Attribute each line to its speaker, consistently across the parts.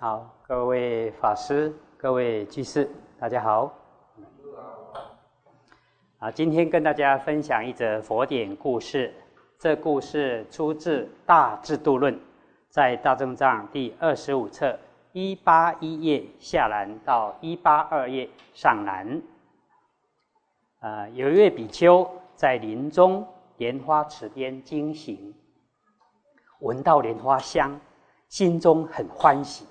Speaker 1: 好，各位法师、各位居士，大家好。啊，今天跟大家分享一则佛典故事。这故事出自《大智度论》，在《大正藏》第二十五册一八一页下栏到一八二页上栏。啊，有一位比丘在林中莲花池边经行，闻到莲花香，心中很欢喜。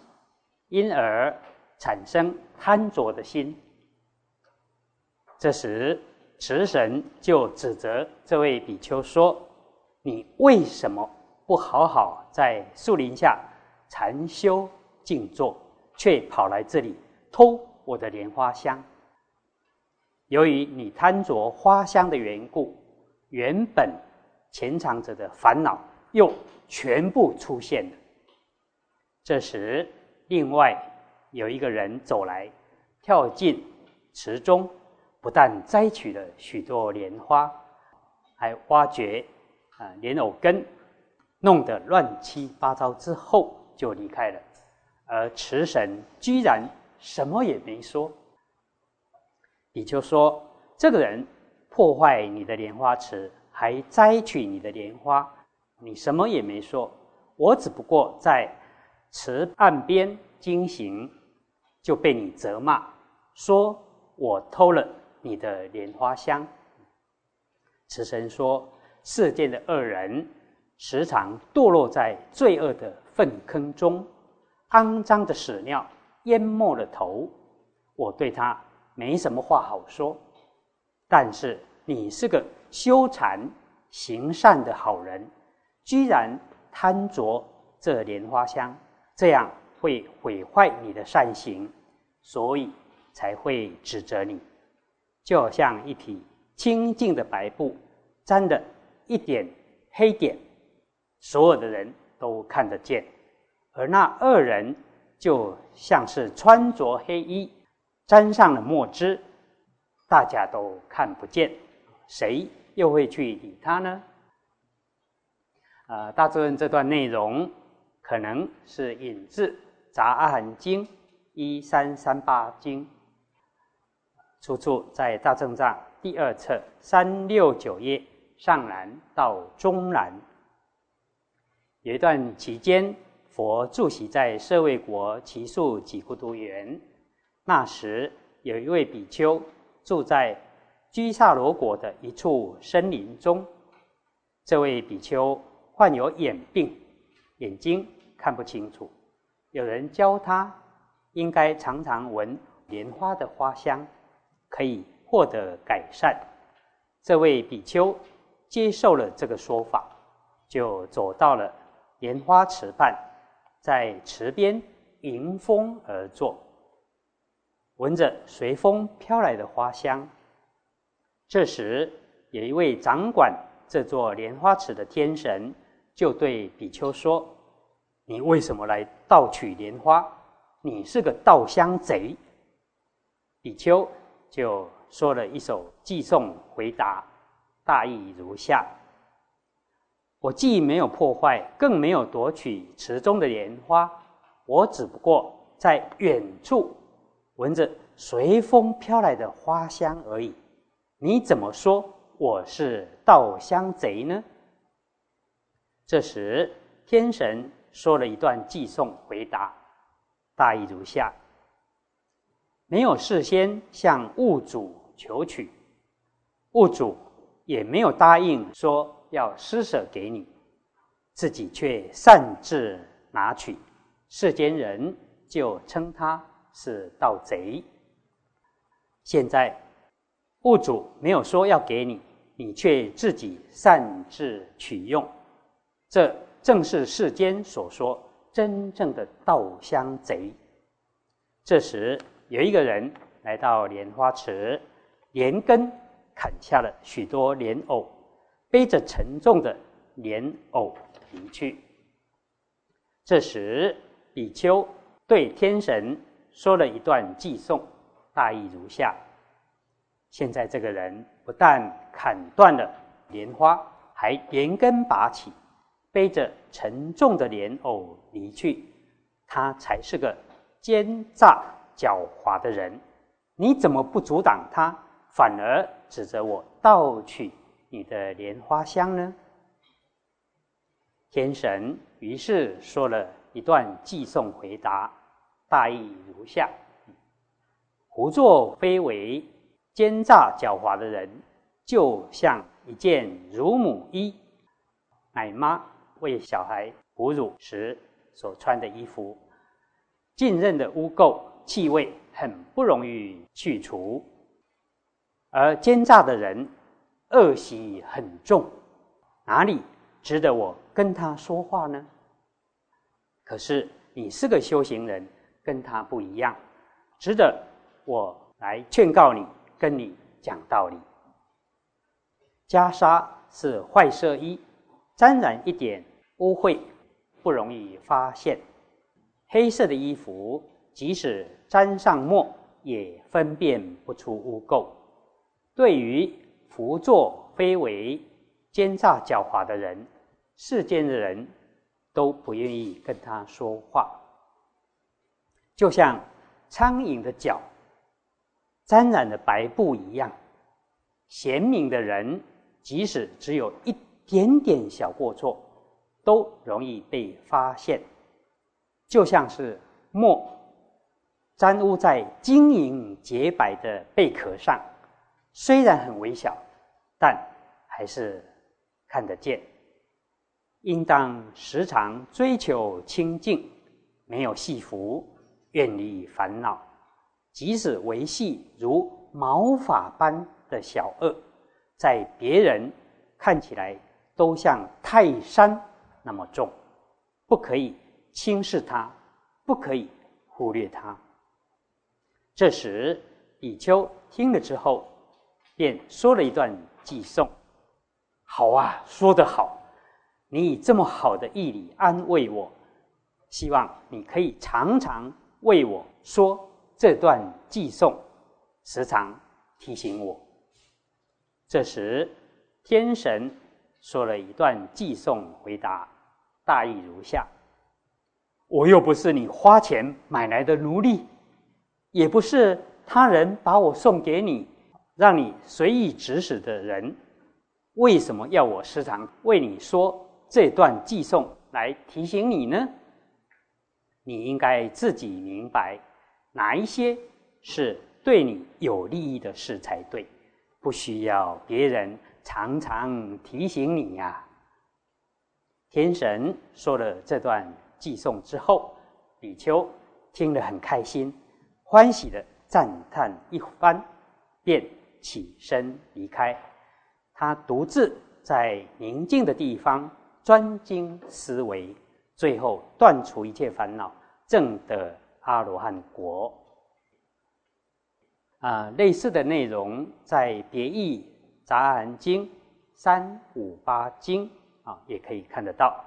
Speaker 1: 因而产生贪着的心。这时，持神就指责这位比丘说：“你为什么不好好在树林下禅修静坐，却跑来这里偷我的莲花香？由于你贪着花香的缘故，原本潜藏着的烦恼又全部出现了。”这时。另外有一个人走来，跳进池中，不但摘取了许多莲花，还挖掘啊莲藕根，弄得乱七八糟之后就离开了。而池神居然什么也没说。你就说：“这个人破坏你的莲花池，还摘取你的莲花，你什么也没说。我只不过在。”池岸边经行，就被你责骂，说我偷了你的莲花香。慈神说：世间的恶人，时常堕落在罪恶的粪坑中，肮脏的屎尿淹没了头。我对他没什么话好说，但是你是个修禅行善的好人，居然贪着这莲花香。这样会毁坏你的善行，所以才会指责你。就像一匹清净的白布，沾的一点黑点，所有的人都看得见；而那恶人，就像是穿着黑衣，沾上了墨汁，大家都看不见，谁又会去理他呢？啊，大智这段内容。可能是引自《杂阿含经》一三三八经，出处在《大正藏》第二册三六九页上栏到中栏。有一段期间，佛住席在舍卫国奇树几孤独园，那时有一位比丘住在居萨罗国的一处森林中。这位比丘患有眼病，眼睛。看不清楚，有人教他应该常常闻莲花的花香，可以获得改善。这位比丘接受了这个说法，就走到了莲花池畔，在池边迎风而坐，闻着随风飘来的花香。这时，有一位掌管这座莲花池的天神，就对比丘说。你为什么来盗取莲花？你是个盗香贼。比丘就说了一首寄颂回答，大意如下：我既没有破坏，更没有夺取池中的莲花，我只不过在远处闻着随风飘来的花香而已。你怎么说我是盗香贼呢？这时天神。说了一段寄送回答，大意如下：没有事先向物主求取，物主也没有答应说要施舍给你，自己却擅自拿取，世间人就称他是盗贼。现在物主没有说要给你，你却自己擅自取用，这。正是世间所说真正的盗香贼。这时，有一个人来到莲花池，连根砍下了许多莲藕，背着沉重的莲藕离去。这时，比丘对天神说了一段偈颂，大意如下：现在这个人不但砍断了莲花，还连根拔起。背着沉重的莲藕离去，他才是个奸诈狡猾的人。你怎么不阻挡他，反而指责我盗取你的莲花香呢？天神于是说了一段寄送回答，大意如下：胡作非为、奸诈狡猾的人，就像一件乳母衣，奶妈为小孩哺乳时所穿的衣服，浸润的污垢气味。很不容易去除，而奸诈的人恶习很重，哪里值得我跟他说话呢？可是你是个修行人，跟他不一样，值得我来劝告你，跟你讲道理。袈裟是坏色衣，沾染一点污秽不容易发现，黑色的衣服。即使沾上墨，也分辨不出污垢。对于胡作非为、奸诈狡猾的人，世间的人都不愿意跟他说话。就像苍蝇的脚沾染了白布一样，贤明的人，即使只有一点点小过错，都容易被发现。就像是墨。沾污在晶莹洁白的贝壳上，虽然很微小，但还是看得见。应当时常追求清净，没有戏服，远离烦恼。即使维系如毛发般的小恶，在别人看起来都像泰山那么重，不可以轻视它，不可以忽略它。这时，比丘听了之后，便说了一段偈颂：“好啊，说得好！你以这么好的义理安慰我，希望你可以常常为我说这段偈颂，时常提醒我。”这时，天神说了一段寄送回答，大意如下：“我又不是你花钱买来的奴隶。”也不是他人把我送给你，让你随意指使的人，为什么要我时常为你说这段寄送来提醒你呢？你应该自己明白，哪一些是对你有利益的事才对，不需要别人常常提醒你呀。天神说了这段寄送之后，比丘听了很开心。欢喜的赞叹一番，便起身离开。他独自在宁静的地方专精思维，最后断除一切烦恼，证得阿罗汉果。啊，类似的内容在《别义杂含经》三五八经啊，也可以看得到。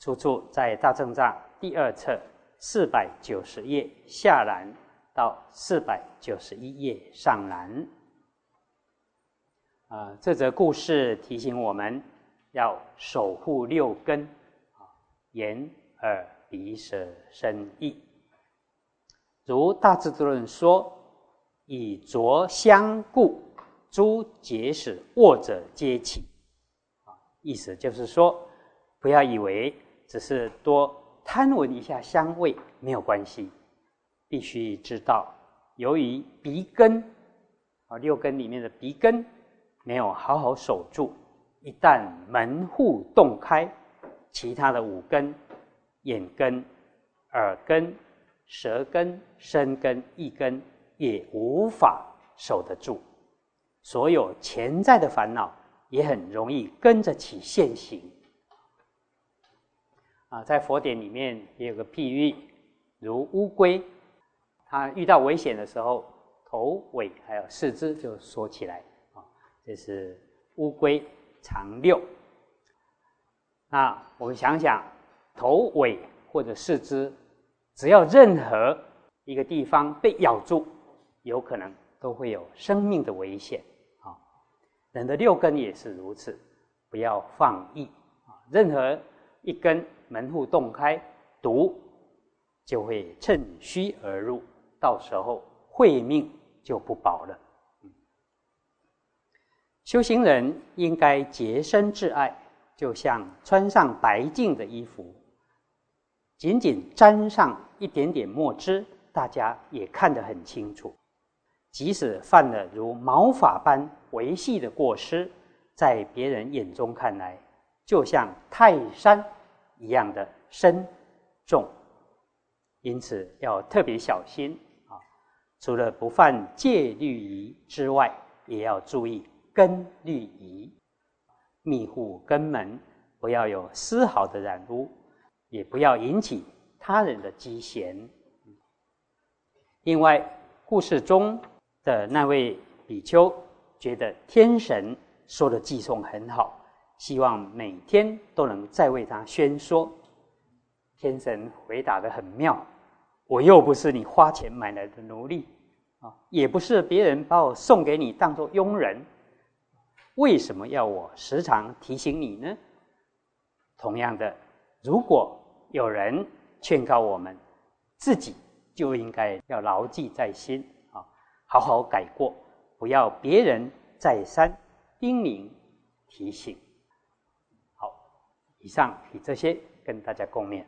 Speaker 1: 出处在《大正藏》第二册。四百九十页下栏到四百九十一页上栏，啊，这则故事提醒我们要守护六根，啊，眼、耳、鼻、舌、身、意。如大智度论说：“以着相故，诸结使卧者皆起。”啊，意思就是说，不要以为只是多。贪闻一下香味没有关系，必须知道，由于鼻根啊六根里面的鼻根没有好好守住，一旦门户洞开，其他的五根眼根、耳根、舌根、身根、意根也无法守得住，所有潜在的烦恼也很容易跟着起现行。啊，在佛典里面也有个譬喻，如乌龟，它遇到危险的时候，头尾还有四肢就缩起来啊，这是乌龟长六。那我们想想，头尾或者四肢，只要任何一个地方被咬住，有可能都会有生命的危险。人的六根也是如此，不要放逸啊，任何一根。门户洞开，毒就会趁虚而入，到时候慧命就不保了。修行人应该洁身自爱，就像穿上白净的衣服，仅仅沾上一点点墨汁，大家也看得很清楚。即使犯了如毛发般微细的过失，在别人眼中看来，就像泰山一样的深重。因此要特别小心啊！除了不犯戒律仪之外，也要注意根律仪，密护根门，不要有丝毫的染污，也不要引起他人的讥嫌。另外，故事中的那位比丘觉得天神说的寄送很好，希望每天都能再为他宣说。天神回答的很妙。我又不是你花钱买来的奴隶，啊，也不是别人把我送给你当做佣人，为什么要我时常提醒你呢？同样的，如果有人劝告我们，自己就应该要牢记在心，好好改过，不要别人再三叮咛提醒。好，以上以这些跟大家共勉。